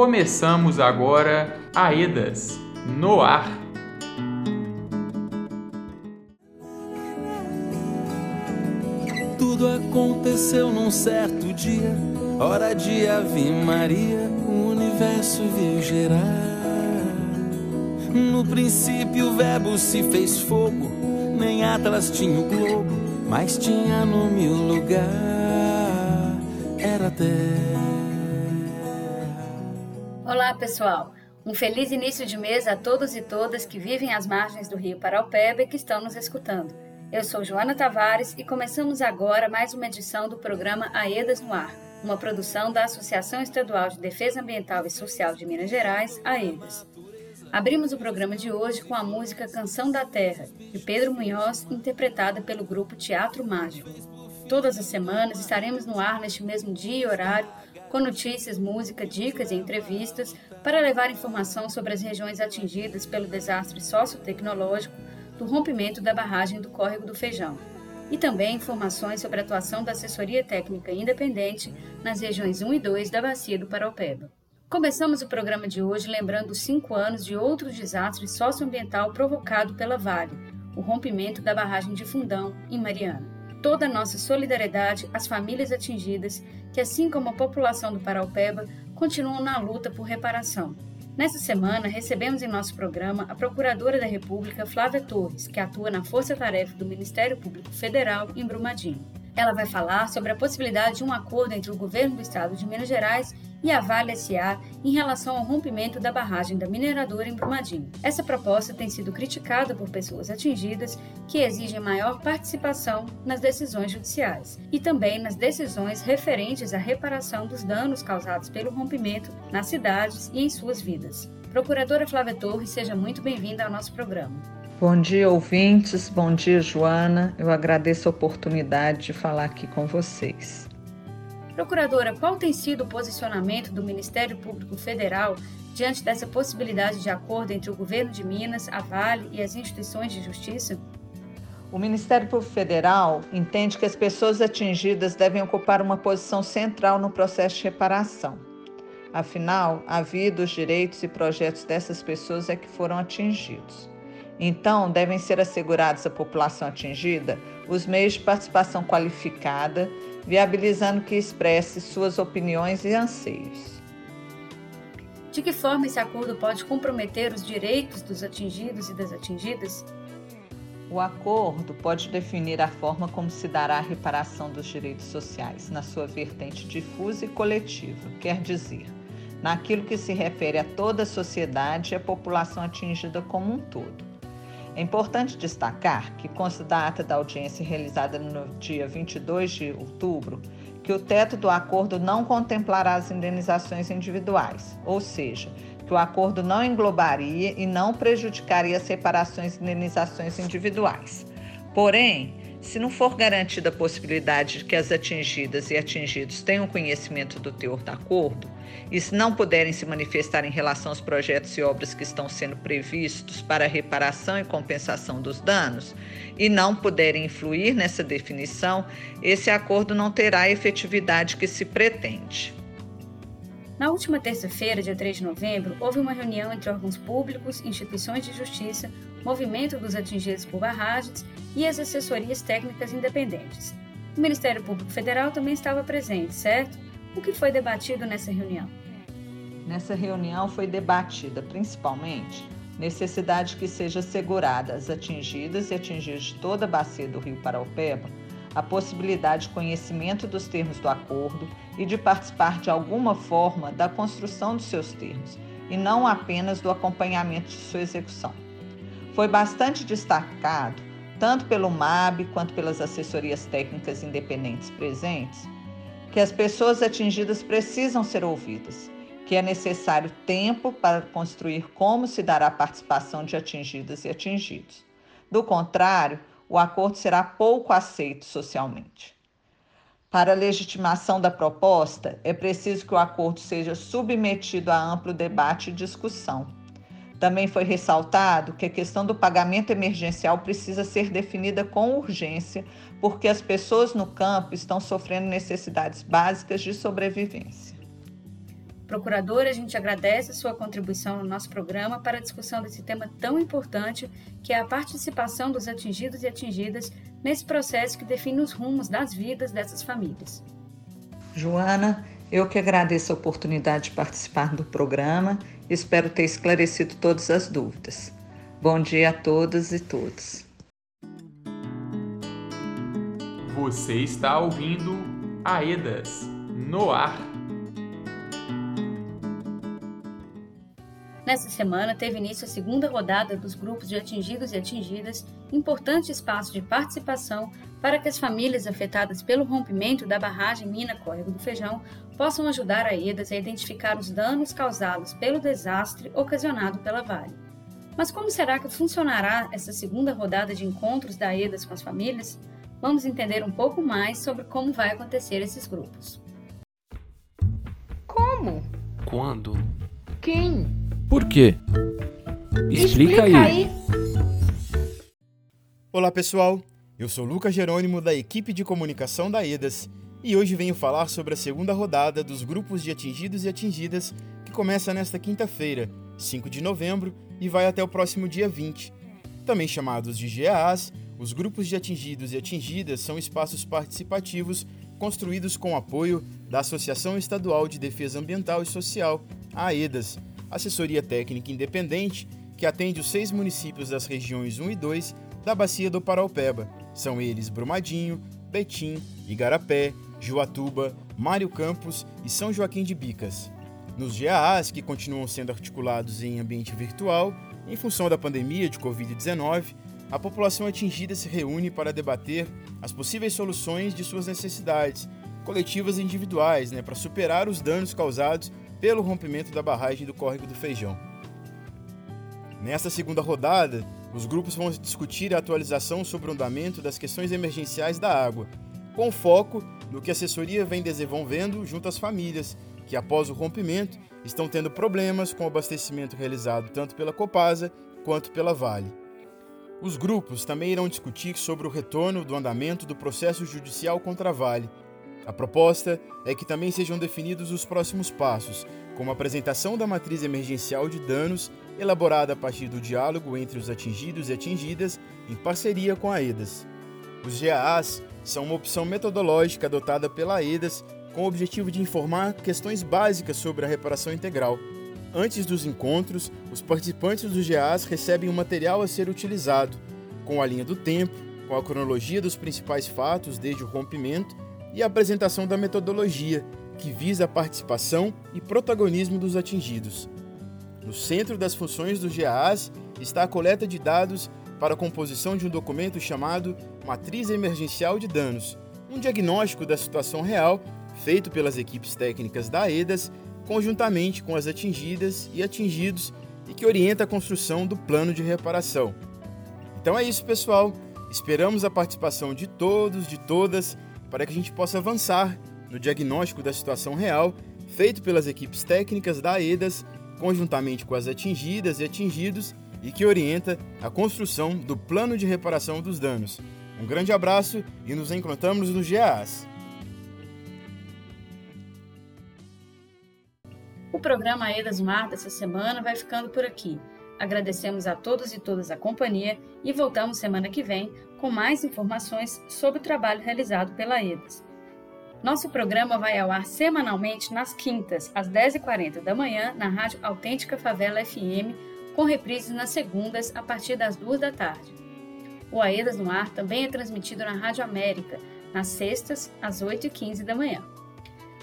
Começamos agora Aedas no ar. Tudo aconteceu num certo dia, hora de Ave Maria, o universo viu gerar. No princípio o verbo se fez fogo, nem Atlas tinha o globo, mas tinha no mil lugar, era terra. Olá, pessoal. Um feliz início de mês a todos e todas que vivem às margens do Rio Paraupeba e que estão nos escutando. Eu sou Joana Tavares e começamos agora mais uma edição do programa AEDAS no Ar, uma produção da Associação Estadual de Defesa Ambiental e Social de Minas Gerais, AEDAS. Abrimos o programa de hoje com a música Canção da Terra, de Pedro Munhoz, interpretada pelo grupo Teatro Mágico. Todas as semanas estaremos no ar neste mesmo dia e horário com notícias, música, dicas e entrevistas para levar informação sobre as regiões atingidas pelo desastre sociotecnológico do rompimento da barragem do Córrego do Feijão. E também informações sobre a atuação da assessoria técnica independente nas regiões 1 e 2 da Bacia do Paraupeba. Começamos o programa de hoje lembrando cinco anos de outro desastre socioambiental provocado pela Vale, o rompimento da barragem de Fundão, em Mariana toda a nossa solidariedade às famílias atingidas, que, assim como a população do Paraupeba, continuam na luta por reparação. Nessa semana, recebemos em nosso programa a Procuradora da República, Flávia Torres, que atua na Força Tarefa do Ministério Público Federal em Brumadinho. Ela vai falar sobre a possibilidade de um acordo entre o governo do estado de Minas Gerais e a Vale SA em relação ao rompimento da barragem da mineradora em Brumadinho. Essa proposta tem sido criticada por pessoas atingidas que exigem maior participação nas decisões judiciais e também nas decisões referentes à reparação dos danos causados pelo rompimento nas cidades e em suas vidas. Procuradora Flávia Torres, seja muito bem-vinda ao nosso programa. Bom dia, ouvintes. Bom dia, Joana. Eu agradeço a oportunidade de falar aqui com vocês. Procuradora, qual tem sido o posicionamento do Ministério Público Federal diante dessa possibilidade de acordo entre o governo de Minas, a Vale e as instituições de justiça? O Ministério Público Federal entende que as pessoas atingidas devem ocupar uma posição central no processo de reparação. Afinal, a vida, os direitos e projetos dessas pessoas é que foram atingidos. Então, devem ser assegurados à população atingida os meios de participação qualificada viabilizando que expresse suas opiniões e anseios. De que forma esse acordo pode comprometer os direitos dos atingidos e das atingidas? O acordo pode definir a forma como se dará a reparação dos direitos sociais, na sua vertente difusa e coletiva, quer dizer, naquilo que se refere a toda a sociedade e a população atingida como um todo. É importante destacar que consta da ata da audiência realizada no dia 22 de outubro que o teto do acordo não contemplará as indenizações individuais, ou seja, que o acordo não englobaria e não prejudicaria as reparações e indenizações individuais. Porém, se não for garantida a possibilidade de que as atingidas e atingidos tenham conhecimento do teor do acordo, e se não puderem se manifestar em relação aos projetos e obras que estão sendo previstos para reparação e compensação dos danos, e não puderem influir nessa definição, esse acordo não terá a efetividade que se pretende. Na última terça-feira, dia 3 de novembro, houve uma reunião entre órgãos públicos, instituições de justiça, movimento dos atingidos por barragens e as assessorias técnicas independentes. O Ministério Público Federal também estava presente, certo? O que foi debatido nessa reunião? Nessa reunião foi debatida principalmente necessidade que seja assegurada às atingidas e atingidos de toda a bacia do Rio Paraupeba a possibilidade de conhecimento dos termos do acordo e de participar de alguma forma da construção dos seus termos, e não apenas do acompanhamento de sua execução. Foi bastante destacado, tanto pelo MAB quanto pelas assessorias técnicas independentes presentes, que as pessoas atingidas precisam ser ouvidas, que é necessário tempo para construir como se dará a participação de atingidas e atingidos. Do contrário, o acordo será pouco aceito socialmente. Para a legitimação da proposta, é preciso que o acordo seja submetido a amplo debate e discussão. Também foi ressaltado que a questão do pagamento emergencial precisa ser definida com urgência, porque as pessoas no campo estão sofrendo necessidades básicas de sobrevivência. Procuradora, a gente agradece a sua contribuição no nosso programa para a discussão desse tema tão importante, que é a participação dos atingidos e atingidas nesse processo que define os rumos das vidas dessas famílias. Joana, eu que agradeço a oportunidade de participar do programa, espero ter esclarecido todas as dúvidas. Bom dia a todas e todos. Você está ouvindo Aedas no ar. Nessa semana, teve início a segunda rodada dos grupos de atingidos e atingidas, importante espaço de participação para que as famílias afetadas pelo rompimento da barragem Mina Córrego do Feijão possam ajudar a EDAS a identificar os danos causados pelo desastre ocasionado pela Vale. Mas como será que funcionará essa segunda rodada de encontros da EDAS com as famílias? Vamos entender um pouco mais sobre como vai acontecer esses grupos. Como? Quando? Quem? Por quê? Explica, Explica aí. aí. Olá pessoal, eu sou Lucas Jerônimo da equipe de comunicação da EDAS e hoje venho falar sobre a segunda rodada dos grupos de atingidos e atingidas que começa nesta quinta-feira, 5 de novembro, e vai até o próximo dia 20. Também chamados de GAAs, os grupos de atingidos e atingidas são espaços participativos construídos com apoio da Associação Estadual de Defesa Ambiental e Social, a AEDAS, assessoria técnica independente que atende os seis municípios das regiões 1 e 2 da Bacia do Paraupeba. São eles Brumadinho, Betim, Igarapé, Juatuba, Mário Campos e São Joaquim de Bicas. Nos GAAs, que continuam sendo articulados em ambiente virtual, em função da pandemia de Covid-19, a população atingida se reúne para debater as possíveis soluções de suas necessidades, coletivas e individuais, né, para superar os danos causados pelo rompimento da barragem do Córrego do Feijão. Nesta segunda rodada, os grupos vão discutir a atualização sobre o andamento das questões emergenciais da água, com foco no que a assessoria vem desenvolvendo junto às famílias, que após o rompimento estão tendo problemas com o abastecimento realizado tanto pela Copasa quanto pela Vale. Os grupos também irão discutir sobre o retorno do andamento do processo judicial contra a Vale, a proposta é que também sejam definidos os próximos passos, como a apresentação da matriz emergencial de danos, elaborada a partir do diálogo entre os atingidos e atingidas, em parceria com a EDAS. Os GAAs são uma opção metodológica adotada pela EDAS com o objetivo de informar questões básicas sobre a reparação integral. Antes dos encontros, os participantes dos GAAs recebem um material a ser utilizado, com a linha do tempo, com a cronologia dos principais fatos desde o rompimento e a apresentação da metodologia, que visa a participação e protagonismo dos atingidos. No centro das funções do GAAS está a coleta de dados para a composição de um documento chamado Matriz Emergencial de Danos, um diagnóstico da situação real feito pelas equipes técnicas da EDAS, conjuntamente com as atingidas e atingidos, e que orienta a construção do plano de reparação. Então é isso, pessoal. Esperamos a participação de todos, de todas para que a gente possa avançar no diagnóstico da situação real feito pelas equipes técnicas da EDAS, conjuntamente com as atingidas e atingidos, e que orienta a construção do plano de reparação dos danos. Um grande abraço e nos encontramos no GAAS. O programa EDAS Mar dessa semana vai ficando por aqui. Agradecemos a todos e todas a companhia e voltamos semana que vem com mais informações sobre o trabalho realizado pela EDAS. Nosso programa vai ao ar semanalmente nas quintas, às 10h40 da manhã, na Rádio Autêntica Favela FM, com reprises nas segundas, a partir das 2 da tarde. O AEDAS no Ar também é transmitido na Rádio América, nas sextas, às 8h15 da manhã.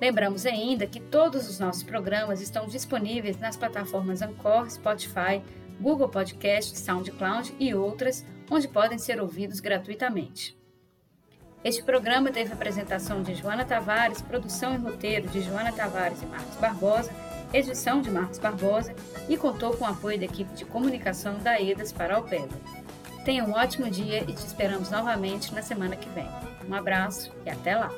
Lembramos ainda que todos os nossos programas estão disponíveis nas plataformas Anchor, Spotify, Google Podcast, SoundCloud e outras, onde podem ser ouvidos gratuitamente. Este programa teve apresentação de Joana Tavares, produção e roteiro de Joana Tavares e Marcos Barbosa, edição de Marcos Barbosa e contou com o apoio da equipe de comunicação da EDAS para Alpeda. Tenha um ótimo dia e te esperamos novamente na semana que vem. Um abraço e até lá!